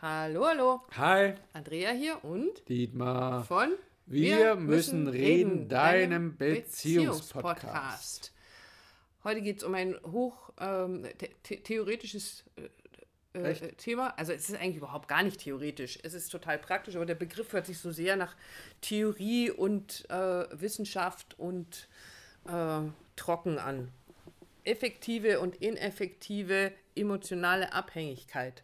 Hallo, hallo. Hi, Andrea hier und Dietmar. von Wir müssen reden, deinem Beziehungspodcast. Heute geht es um ein hoch ähm, the the theoretisches äh, äh? Thema. Also es ist eigentlich überhaupt gar nicht theoretisch. Es ist total praktisch, aber der Begriff hört sich so sehr nach Theorie und äh, Wissenschaft und äh, trocken an. Effektive und ineffektive emotionale Abhängigkeit.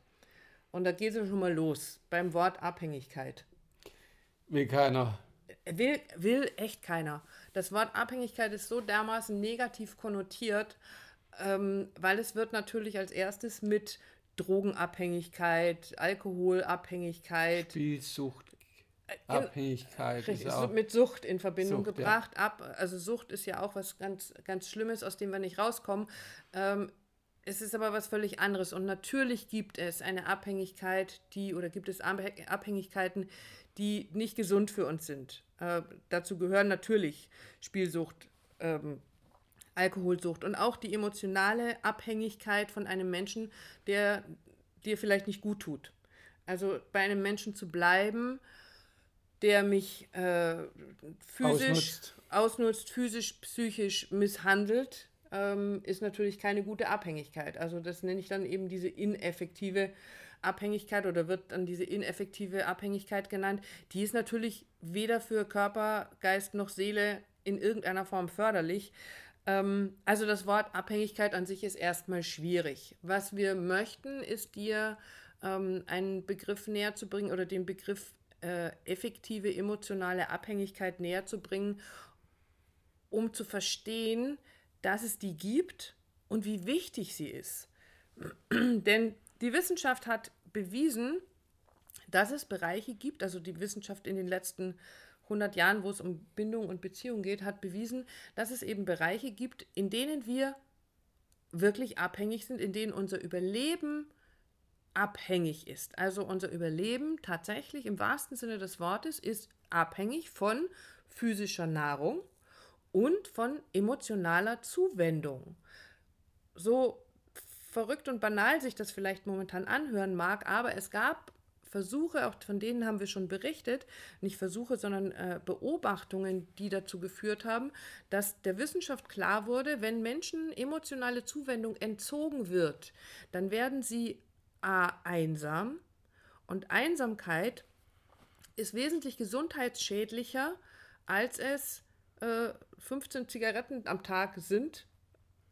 Und da geht es schon mal los beim Wort Abhängigkeit. Wie keiner. Will, will echt keiner. Das Wort Abhängigkeit ist so dermaßen negativ konnotiert, ähm, weil es wird natürlich als erstes mit Drogenabhängigkeit, Alkoholabhängigkeit, Spielsucht, gen- Abhängigkeit ist richtig, auch. mit Sucht in Verbindung Sucht, ja. gebracht. Ab, also Sucht ist ja auch was ganz, ganz Schlimmes, aus dem wir nicht rauskommen. Ähm, es ist aber was völlig anderes. Und natürlich gibt es eine Abhängigkeit, die, oder gibt es Abhä- Abhängigkeiten, die nicht gesund für uns sind. Äh, dazu gehören natürlich Spielsucht, ähm, Alkoholsucht und auch die emotionale Abhängigkeit von einem Menschen, der dir vielleicht nicht gut tut. Also bei einem Menschen zu bleiben, der mich äh, physisch Ausnutzt. ausnutzt, physisch, psychisch misshandelt, ähm, ist natürlich keine gute Abhängigkeit. Also das nenne ich dann eben diese ineffektive Abhängigkeit oder wird dann diese ineffektive Abhängigkeit genannt. Die ist natürlich weder für Körper, Geist noch Seele in irgendeiner Form förderlich. Ähm, also das Wort Abhängigkeit an sich ist erstmal schwierig. Was wir möchten, ist dir ähm, einen Begriff näher zu bringen oder den Begriff äh, effektive emotionale Abhängigkeit näher zu bringen, um zu verstehen, dass es die gibt und wie wichtig sie ist. Denn die Wissenschaft hat bewiesen, dass es Bereiche gibt, also die Wissenschaft in den letzten 100 Jahren, wo es um Bindung und Beziehung geht, hat bewiesen, dass es eben Bereiche gibt, in denen wir wirklich abhängig sind, in denen unser Überleben abhängig ist. Also unser Überleben tatsächlich im wahrsten Sinne des Wortes ist abhängig von physischer Nahrung und von emotionaler Zuwendung. So verrückt und banal sich das vielleicht momentan anhören mag, aber es gab Versuche, auch von denen haben wir schon berichtet, nicht Versuche, sondern äh, Beobachtungen, die dazu geführt haben, dass der Wissenschaft klar wurde, wenn Menschen emotionale Zuwendung entzogen wird, dann werden sie a, einsam und Einsamkeit ist wesentlich gesundheitsschädlicher, als es äh, 15 Zigaretten am Tag sind,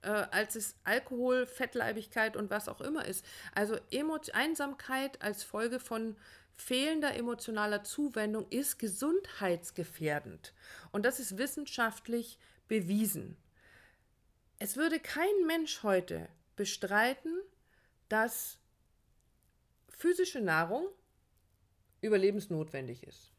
äh, als es Alkohol, Fettleibigkeit und was auch immer ist. Also Emo Einsamkeit als Folge von fehlender emotionaler Zuwendung ist gesundheitsgefährdend. Und das ist wissenschaftlich bewiesen. Es würde kein Mensch heute bestreiten, dass physische Nahrung überlebensnotwendig ist.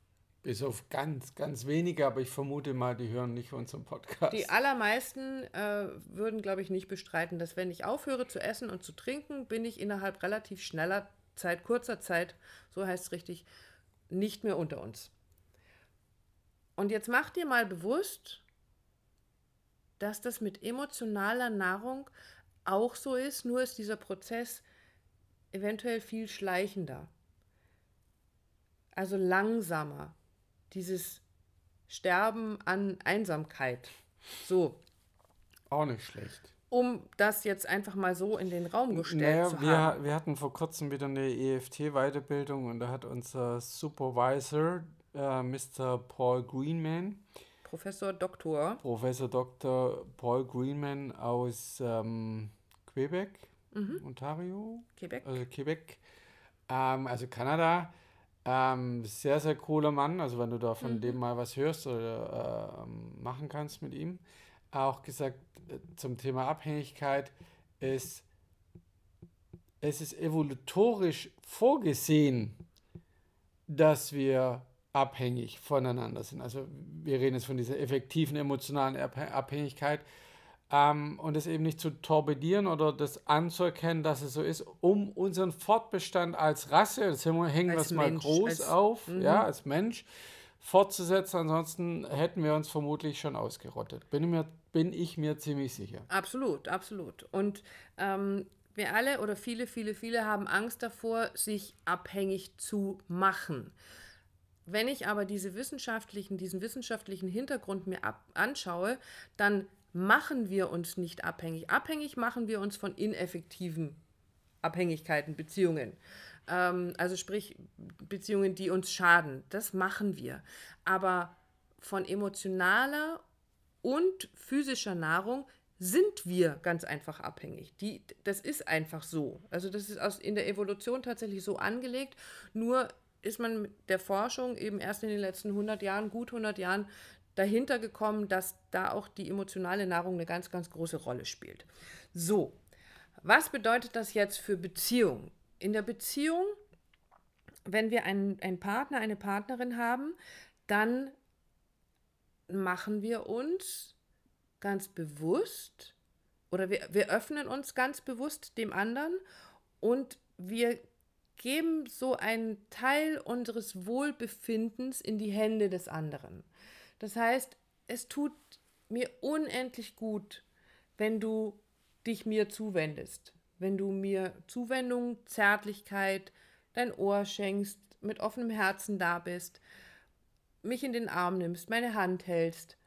Bis auf ganz, ganz wenige, aber ich vermute mal, die hören nicht unseren Podcast. Die allermeisten äh, würden, glaube ich, nicht bestreiten, dass wenn ich aufhöre zu essen und zu trinken, bin ich innerhalb relativ schneller Zeit, kurzer Zeit, so heißt es richtig, nicht mehr unter uns. Und jetzt mach dir mal bewusst, dass das mit emotionaler Nahrung auch so ist, nur ist dieser Prozess eventuell viel schleichender. Also langsamer. Dieses Sterben an Einsamkeit. So, Auch nicht schlecht. um das jetzt einfach mal so in den Raum gestellt Naja, zu wir, haben. wir hatten vor kurzem wieder eine EFT-Weiterbildung und da hat unser Supervisor, äh, Mr. Paul Greenman, Professor Doktor. Professor Dr. Paul Greenman aus ähm, Quebec, Ontario, Quebec. also Quebec, ähm, also Kanada. Ähm, sehr, sehr cooler Mann. Also, wenn du da von dem mal was hörst oder ähm, machen kannst mit ihm. Auch gesagt äh, zum Thema Abhängigkeit ist, es ist evolutorisch vorgesehen, dass wir abhängig voneinander sind. Also wir reden jetzt von dieser effektiven emotionalen Abhä- Abhängigkeit ähm, und es eben nicht zu torpedieren oder das anzuerkennen, dass es so ist, um unseren Fortbestand als Rasse, das hängen wir- es mal Mensch, groß als- auf, ja, als Mensch, fortzusetzen. Ansonsten hätten wir uns vermutlich schon ausgerottet. Bin, mir, bin ich mir ziemlich sicher. Absolut, absolut. Und ähm, wir alle oder viele, viele, viele haben Angst davor, sich abhängig zu machen. Wenn ich aber diese wissenschaftlichen, diesen wissenschaftlichen Hintergrund mir ab, anschaue, dann machen wir uns nicht abhängig. Abhängig machen wir uns von ineffektiven Abhängigkeiten, Beziehungen. Ähm, also sprich Beziehungen, die uns schaden. Das machen wir. Aber von emotionaler und physischer Nahrung sind wir ganz einfach abhängig. Die, das ist einfach so. Also das ist aus, in der Evolution tatsächlich so angelegt. Nur ist man mit der Forschung eben erst in den letzten 100 Jahren, gut 100 Jahren, dahinter gekommen, dass da auch die emotionale Nahrung eine ganz, ganz große Rolle spielt. So, was bedeutet das jetzt für Beziehungen? In der Beziehung, wenn wir einen, einen Partner, eine Partnerin haben, dann machen wir uns ganz bewusst oder wir, wir öffnen uns ganz bewusst dem anderen und wir geben so einen Teil unseres Wohlbefindens in die Hände des anderen. Das heißt, es tut mir unendlich gut, wenn du dich mir zuwendest, wenn du mir Zuwendung, Zärtlichkeit, dein Ohr schenkst, mit offenem Herzen da bist, mich in den Arm nimmst, meine Hand hältst.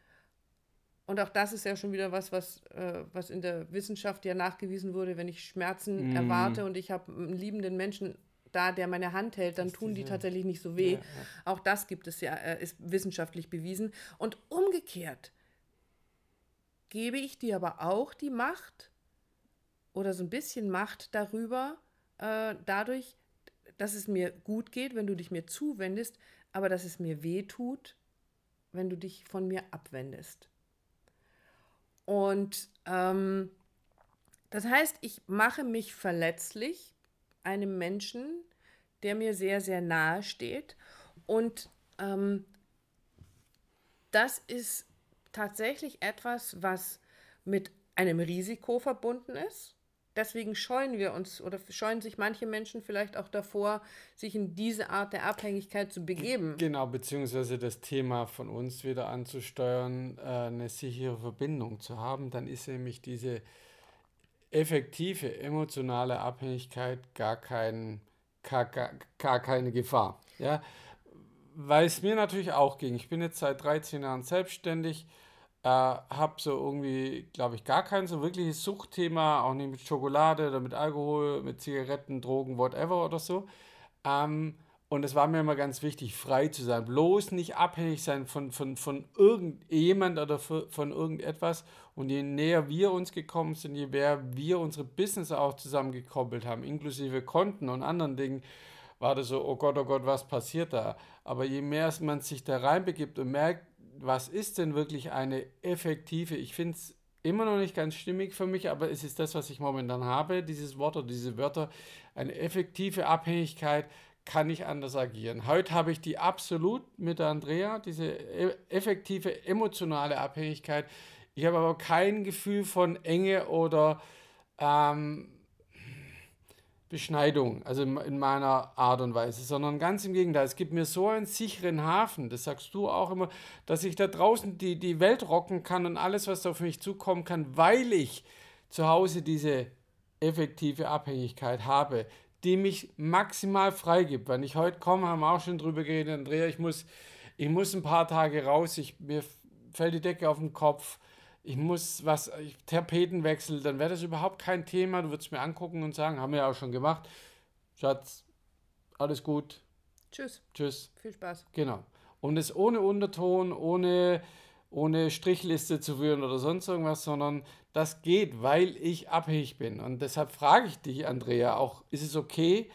Und auch das ist ja schon wieder was, was, äh, was in der Wissenschaft ja nachgewiesen wurde, wenn ich Schmerzen mm. erwarte und ich habe einen liebenden Menschen da, der meine Hand hält, dann tun die tatsächlich nicht so weh. Ja, ja. Auch das gibt es ja, äh, ist wissenschaftlich bewiesen. Und umgekehrt gebe ich dir aber auch die Macht oder so ein bisschen Macht darüber, äh, dadurch, dass es mir gut geht, wenn du dich mir zuwendest, aber dass es mir weh tut, wenn du dich von mir abwendest. Und ähm, das heißt, ich mache mich verletzlich einem Menschen, der mir sehr, sehr nahe steht. Und ähm, das ist tatsächlich etwas, was mit einem Risiko verbunden ist. Deswegen scheuen wir uns oder scheuen sich manche Menschen vielleicht auch davor, sich in diese Art der Abhängigkeit zu begeben. Genau, beziehungsweise das Thema von uns wieder anzusteuern, äh, eine sichere Verbindung zu haben. Dann ist nämlich diese effektive emotionale Abhängigkeit gar, kein, gar, gar, keine Gefahr. Ja? Weil es mir natürlich auch ging. Ich bin jetzt seit 13 Jahren selbstständig, äh, habe so irgendwie, glaube ich, gar kein so wirkliches Suchtthema, auch nicht mit Schokolade oder mit Alkohol, mit Zigaretten, Drogen, whatever oder so. Ähm, und es war mir immer ganz wichtig, frei zu sein. Bloß nicht abhängig sein von, von, von irgendjemand oder von irgendetwas. Und je näher wir uns gekommen sind, je mehr wir unsere Business auch zusammengekoppelt haben, inklusive Konten und anderen Dingen, war das so, oh Gott, oh Gott, was passiert da? Aber je mehr man sich da reinbegibt und merkt, was ist denn wirklich eine effektive, ich finde es immer noch nicht ganz stimmig für mich, aber es ist das, was ich momentan habe, dieses Wort oder diese Wörter, eine effektive Abhängigkeit kann ich anders agieren. Heute habe ich die absolut mit Andrea, diese e-, effektive emotionale Abhängigkeit. Ich habe aber kein Gefühl von Enge oder ähm, Beschneidung, also in meiner Art und Weise, sondern ganz im Gegenteil. Es gibt mir so einen sicheren Hafen, das sagst du auch immer, dass ich da draußen die, die Welt rocken kann und alles, was auf mich zukommen kann, weil ich zu Hause diese effektive Abhängigkeit habe, die mich maximal freigibt. Wenn ich heute komme, haben wir auch schon drüber geredet, Andrea, ich muss, ich muss ein paar Tage raus, ich, mir fällt die Decke auf den Kopf, ich muss was, ich, Tapetenwechsel, dann wäre das überhaupt kein Thema. Du würdest mir angucken und sagen, haben wir ja auch schon gemacht. Schatz, alles gut. Tschüss. Tschüss. Viel Spaß. Genau. Und es ohne Unterton, ohne, ohne Strichliste zu führen oder sonst irgendwas, sondern das geht, weil ich abhängig bin. Und deshalb frage ich dich, Andrea, auch, ist es okay,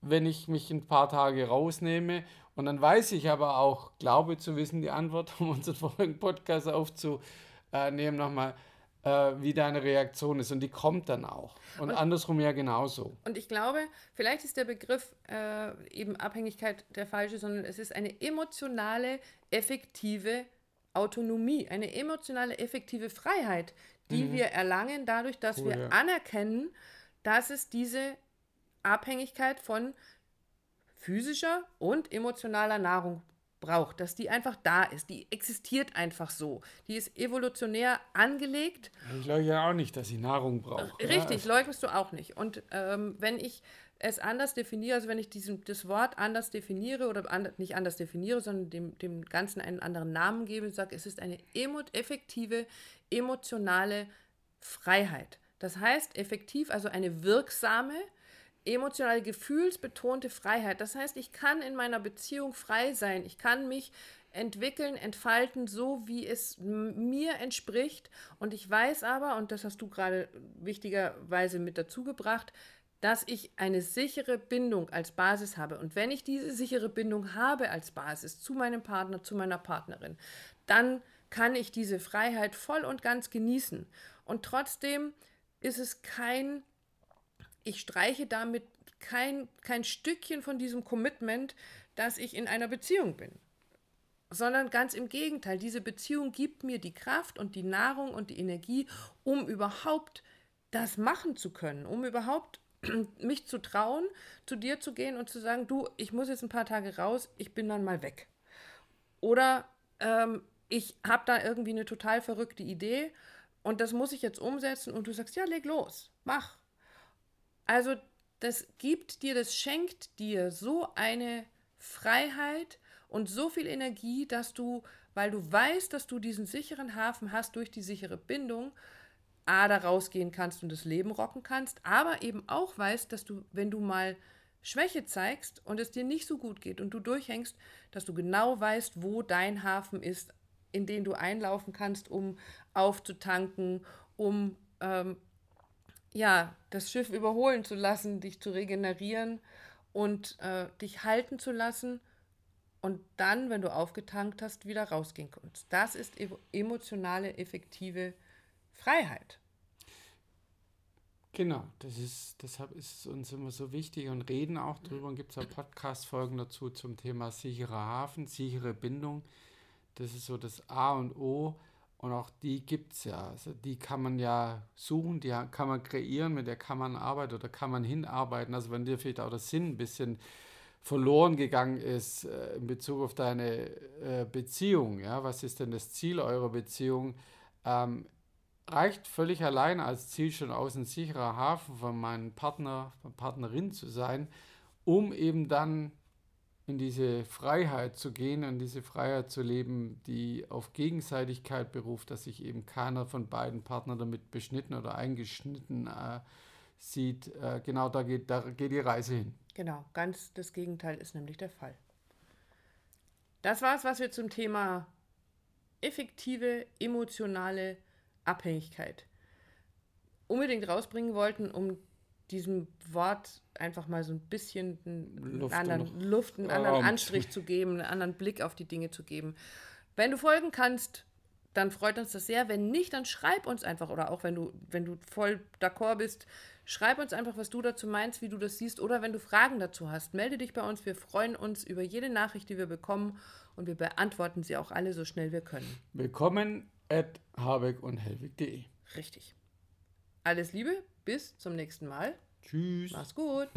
wenn ich mich ein paar Tage rausnehme? Und dann weiß ich aber auch, glaube zu wissen, die Antwort, um unseren vorigen Podcast aufzunehmen, nochmal, äh, wie deine Reaktion ist. Und die kommt dann auch. Und, und, andersrum ja genauso. Und ich glaube, vielleicht ist der Begriff äh, eben Abhängigkeit der falsche, sondern es ist eine emotionale, effektive Autonomie, eine emotionale, effektive Freiheit, die mhm. wir erlangen dadurch, dass cool, wir ja. anerkennen, dass es diese Abhängigkeit von physischer und emotionaler Nahrung braucht, dass die einfach da ist. Die existiert einfach so. Die ist evolutionär angelegt. Ich leugne ja auch nicht, dass sie Nahrung braucht. Richtig, ja. leugnest du auch nicht. Und ähm, wenn ich es anders definiere, also wenn ich diesen, das Wort anders definiere oder an, nicht anders definiere, sondern dem, dem Ganzen einen anderen Namen gebe und sage, es ist eine emo effektive, emotionale Freiheit. Das heißt, effektiv, also eine wirksame, emotionale, gefühlsbetonte Freiheit. Das heißt, ich kann in meiner Beziehung frei sein. Ich kann mich entwickeln, entfalten, so wie es mir entspricht. Und ich weiß aber, und das hast du gerade wichtigerweise mit dazu gebracht, dass ich eine sichere Bindung als Basis habe. Und wenn ich diese sichere Bindung habe als Basis zu meinem Partner, zu meiner Partnerin, dann kann ich diese Freiheit voll und ganz genießen. Und trotzdem ist es kein, ich streiche damit kein, kein Stückchen von diesem Commitment, dass ich in einer Beziehung bin. Sondern ganz im Gegenteil, diese Beziehung gibt mir die Kraft und die Nahrung und die Energie, um überhaupt das machen zu können, um überhaupt mich zu trauen, zu dir zu gehen und zu sagen, du, ich muss jetzt ein paar Tage raus, ich bin dann mal weg. Oder ähm, ich habe da irgendwie eine total verrückte Idee und das muss ich jetzt umsetzen und du sagst, ja, leg los, mach. Also das gibt dir, das schenkt dir so eine Freiheit und so viel Energie, dass du, weil du weißt, dass du diesen sicheren Hafen hast durch die sichere Bindung, A, da rausgehen kannst und das Leben rocken kannst, aber eben auch weißt, dass du, wenn du mal Schwäche zeigst und es dir nicht so gut geht und du durchhängst, dass du genau weißt, wo dein Hafen ist, in den du einlaufen kannst, um aufzutanken, um ähm, ja, das Schiff überholen zu lassen, dich zu regenerieren und äh, dich halten zu lassen und dann, wenn du aufgetankt hast, wieder rausgehen kannst. Das ist emotionale, effektive Freiheit. Genau, das ist, deshalb ist es uns immer so wichtig und reden auch drüber und gibt es auch Podcast-Folgen dazu zum Thema sicherer Hafen, sichere Bindung. Das ist so das A und O und auch die gibt es ja. Also die kann man ja suchen, die kann man kreieren, mit der kann man arbeiten oder kann man hinarbeiten. Also wenn dir vielleicht auch der Sinn ein bisschen verloren gegangen ist äh, in Bezug auf deine äh, Beziehung, ja, was ist denn das Ziel eurer Beziehung? Ähm, reicht völlig allein als Ziel schon aus, ein sicherer Hafen von meinem Partner, von Partnerin zu sein, um eben dann in diese Freiheit zu gehen und diese Freiheit zu leben, die auf Gegenseitigkeit beruft, dass sich eben keiner von beiden Partnern damit beschnitten oder eingeschnitten äh, sieht. Äh, genau da geht, da geht die Reise hin. Genau, ganz das Gegenteil ist nämlich der Fall. Das war es, was wir zum Thema effektive emotionale Abhängigkeit unbedingt rausbringen wollten, um diesem Wort einfach mal so ein bisschen einen Luft anderen, Luft, einen anderen Anstrich zu geben, einen anderen Blick auf die Dinge zu geben. Wenn du folgen kannst, dann freut uns das sehr. Wenn nicht, dann schreib uns einfach oder auch wenn du, wenn du voll d'accord bist, schreib uns einfach, was du dazu meinst, wie du das siehst oder wenn du Fragen dazu hast, melde dich bei uns. Wir freuen uns über jede Nachricht, die wir bekommen und wir beantworten sie auch alle so schnell wir können. Willkommen at habeck und helwig.de. Richtig. Alles Liebe, bis zum nächsten Mal. Tschüss. Mach's gut.